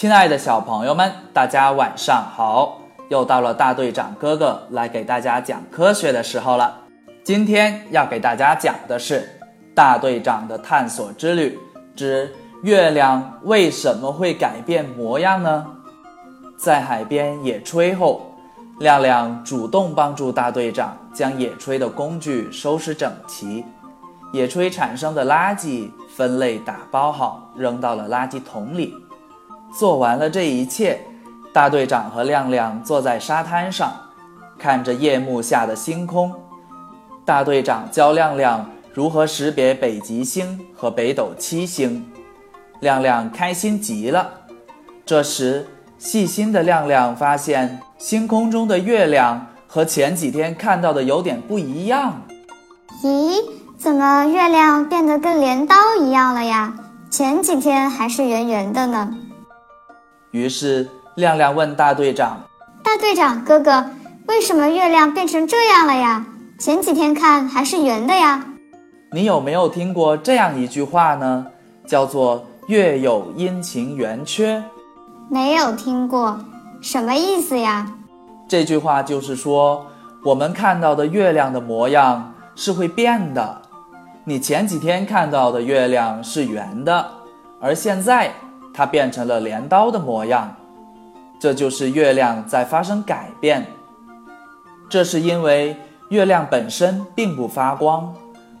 亲爱的小朋友们，大家晚上好！又到了大队长哥哥来给大家讲科学的时候了。今天要给大家讲的是大队长的探索之旅之月亮为什么会改变模样呢？在海边野炊后，亮亮主动帮助大队长将野炊的工具收拾整齐，野炊产生的垃圾分类打包好，扔到了垃圾桶里。做完了这一切，大队长和亮亮坐在沙滩上，看着夜幕下的星空。大队长教亮亮如何识别北极星和北斗七星，亮亮开心极了。这时，细心的亮亮发现星空中的月亮和前几天看到的有点不一样。咦，怎么月亮变得跟镰刀一样了呀？前几天还是圆圆的呢。于是，亮亮问大队长：“大队长哥哥，为什么月亮变成这样了呀？前几天看还是圆的呀。”你有没有听过这样一句话呢？叫做“月有阴晴圆缺”。没有听过，什么意思呀？这句话就是说，我们看到的月亮的模样是会变的。你前几天看到的月亮是圆的，而现在。它变成了镰刀的模样，这就是月亮在发生改变。这是因为月亮本身并不发光，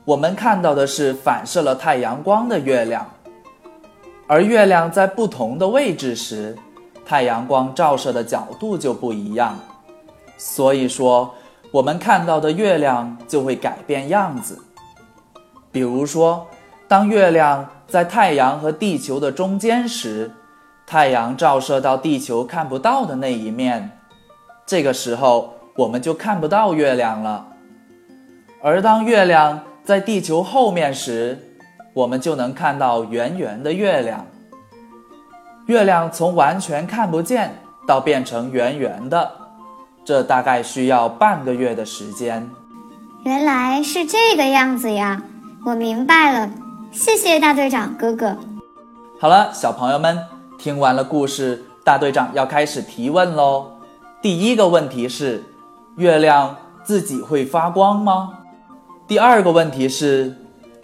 我们看到的是反射了太阳光的月亮。而月亮在不同的位置时，太阳光照射的角度就不一样，所以说我们看到的月亮就会改变样子。比如说，当月亮。在太阳和地球的中间时，太阳照射到地球看不到的那一面，这个时候我们就看不到月亮了。而当月亮在地球后面时，我们就能看到圆圆的月亮。月亮从完全看不见到变成圆圆的，这大概需要半个月的时间。原来是这个样子呀，我明白了。谢谢大队长哥哥。好了，小朋友们，听完了故事，大队长要开始提问喽。第一个问题是：月亮自己会发光吗？第二个问题是：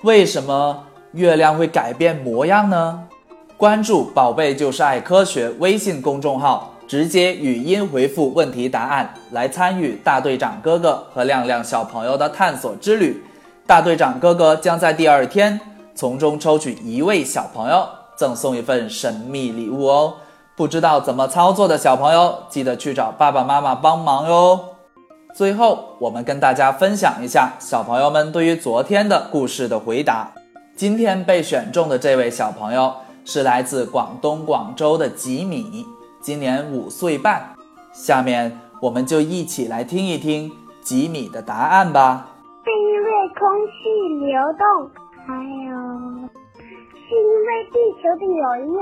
为什么月亮会改变模样呢？关注“宝贝就是爱科学”微信公众号，直接语音回复问题答案，来参与大队长哥哥和亮亮小朋友的探索之旅。大队长哥哥将在第二天。从中抽取一位小朋友，赠送一份神秘礼物哦！不知道怎么操作的小朋友，记得去找爸爸妈妈帮忙哟。最后，我们跟大家分享一下小朋友们对于昨天的故事的回答。今天被选中的这位小朋友是来自广东广州的吉米，今年五岁半。下面我们就一起来听一听吉米的答案吧。是因为空气流动。还有，是因为地球的有一面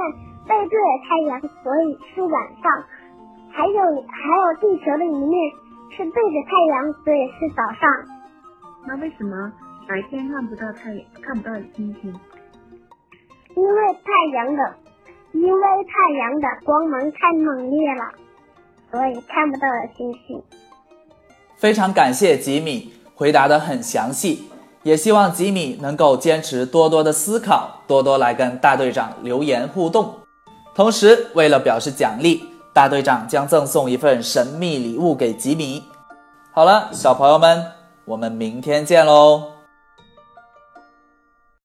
背对着太阳，所以是晚上；还有，还有地球的一面是对着太阳，所以是早上。那为什么白天看不到太阳，看不到星星？因为太阳的，因为太阳的光芒太猛烈了，所以看不到了星星。非常感谢吉米回答的很详细。也希望吉米能够坚持多多的思考，多多来跟大队长留言互动。同时，为了表示奖励，大队长将赠送一份神秘礼物给吉米。好了，小朋友们，我们明天见喽。